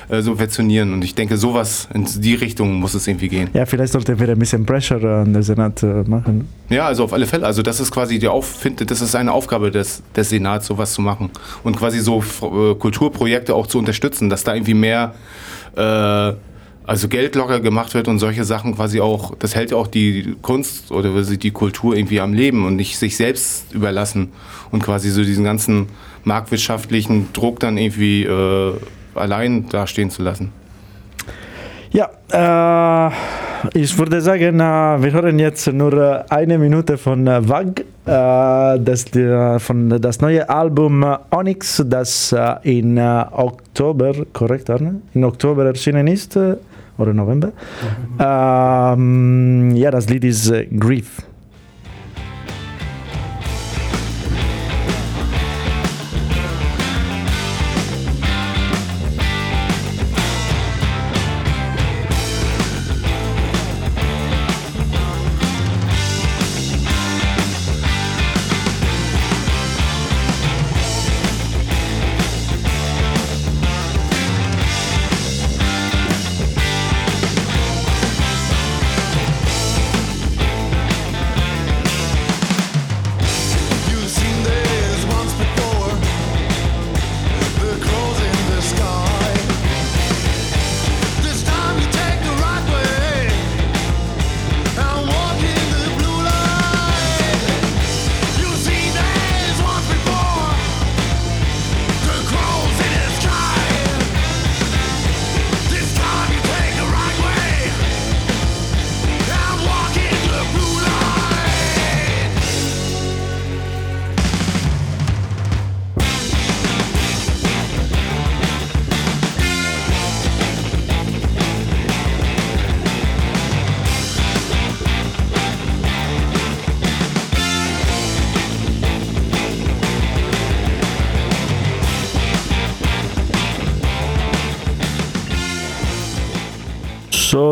äh, subventionieren. Und ich denke, sowas in die Richtung muss es irgendwie gehen. Ja, vielleicht sollte wir ein bisschen Pressure an den Senat äh, machen. Ja, also auf alle Fälle. Also das ist quasi die Auf das ist eine Aufgabe des, des Senats, sowas zu machen. Und quasi so äh, Kulturprojekte auch zu unterstützen, dass da irgendwie mehr äh, also Geld locker gemacht wird und solche Sachen quasi auch, das hält ja auch die Kunst oder die Kultur irgendwie am Leben und nicht sich selbst überlassen und quasi so diesen ganzen marktwirtschaftlichen Druck dann irgendwie äh, allein dastehen zu lassen. Ja, äh, ich würde sagen, äh, wir hören jetzt nur äh, eine Minute von äh, Wag, das, von das neue Album Onyx, das in Oktober, korrekt, Arne? In Oktober erschienen ist oder November. Ähm, ja, das Lied ist äh, Grief.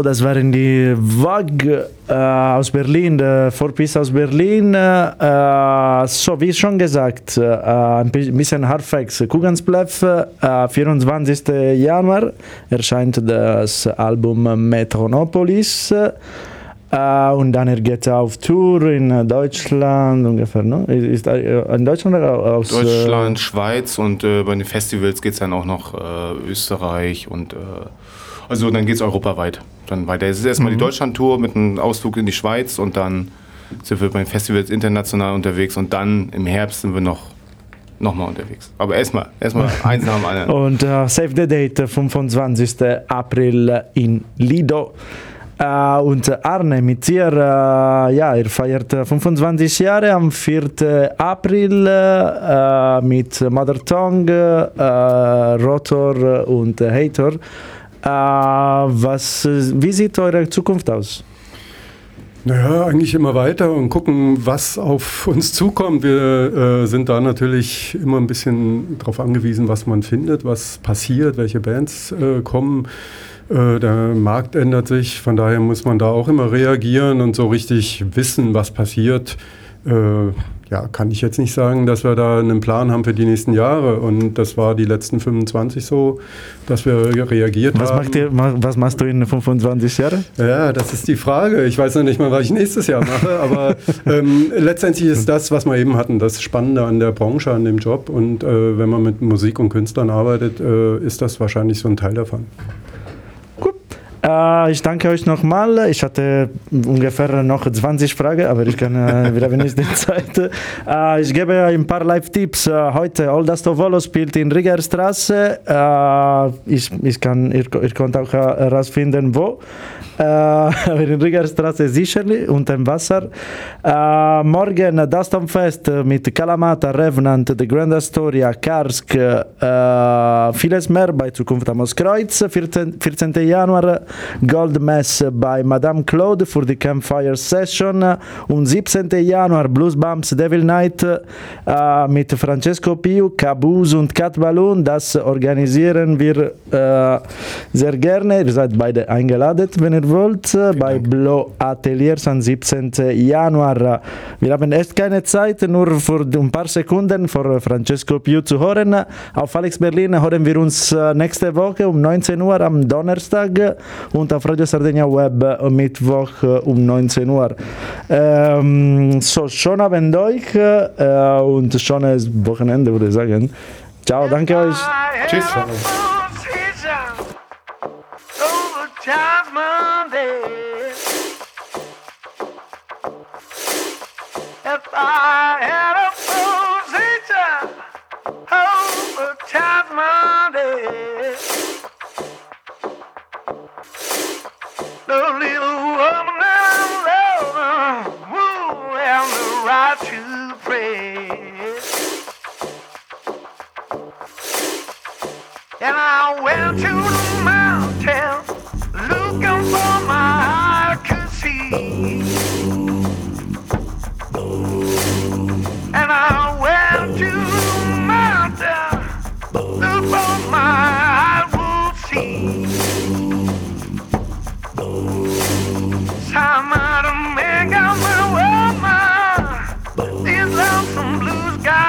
Das waren die WAG äh, aus Berlin, der Vorpiece aus Berlin. Äh, so, wie schon gesagt, äh, ein bi- bisschen Hardfacts. Kuganspleff, äh, 24. Januar erscheint das Album Metronopolis. Äh, und dann er geht auf Tour in Deutschland ungefähr, ne? Ist, äh, in Deutschland oder aus äh, Deutschland, Schweiz und bei den Festivals geht es dann auch noch Österreich und also dann geht es europaweit dann weiter. Es ist erstmal Mhm. die Deutschland-Tour mit einem Ausflug in die Schweiz und dann sind wir bei den Festivals international unterwegs und dann im Herbst sind wir noch, noch mal unterwegs. Aber erstmal, erstmal eins nach dem anderen. Und äh, Save the Date, 25. April in Lido. Äh, und Arne, mit dir, äh, ja, ihr feiert äh, 25 Jahre am 4. April äh, mit Mother Tongue, äh, Rotor und äh, Hater. Äh, was, äh, wie sieht eure Zukunft aus? Naja, eigentlich immer weiter und gucken, was auf uns zukommt. Wir äh, sind da natürlich immer ein bisschen darauf angewiesen, was man findet, was passiert, welche Bands äh, kommen. Äh, der Markt ändert sich, von daher muss man da auch immer reagieren und so richtig wissen, was passiert. Ja, kann ich jetzt nicht sagen, dass wir da einen Plan haben für die nächsten Jahre. Und das war die letzten 25 so, dass wir reagiert Was, haben. macht ihr, was machst du in 25 Jahren? Ja, das ist die Frage. Ich weiß noch nicht mal, was ich nächstes Jahr mache, aber ähm, letztendlich ist das, was wir eben hatten, das Spannende an der Branche, an dem Job. Und äh, wenn man mit Musik und Künstlern arbeitet, äh, ist das wahrscheinlich so ein Teil davon. Äh, ich danke euch nochmal. Ich hatte ungefähr noch 20 Fragen, aber ich kann äh, wieder nicht die Zeit. Äh, ich gebe ein paar Live-Tipps. Äh, heute Olda Stovolo spielt in Riggerstraße. Äh, ich, ich kann, ihr, ihr könnt auch herausfinden, wo. Äh, aber in Riggerstraße sicherlich, unter dem Wasser. Äh, morgen Dastonfest mit Kalamata, Revenant, The Grand Astoria, Karsk, vieles mehr bei Zukunft am Ostkreuz. 14, 14. Januar Gold Mess bei Madame Claude für die Campfire Session. Und 17. Januar Blues Bumps Devil Night äh, mit Francesco Piu, Caboose und Cat Balloon. Das organisieren wir äh, sehr gerne. Ihr seid beide eingeladen, wenn ihr wollt, bei Blow Ateliers am 17. Januar. Wir haben echt keine Zeit, nur für ein paar Sekunden für Francesco Piu zu hören. Auf Alex Berlin hören wir uns äh, nächste Woche um 19 Uhr am Donnerstag und auf Radio Sardegna Web am Mittwoch äh, um 19 Uhr. Ähm, so, schönen Abend euch äh, und schönes Wochenende, würde ich sagen. Ciao, danke euch. Tschüss. Monday. The little woman that I love, woo, and the right to pray. And I went to the mountain looking for my eye could see. And I went to the mountain looking for my eye would see. Tamaro.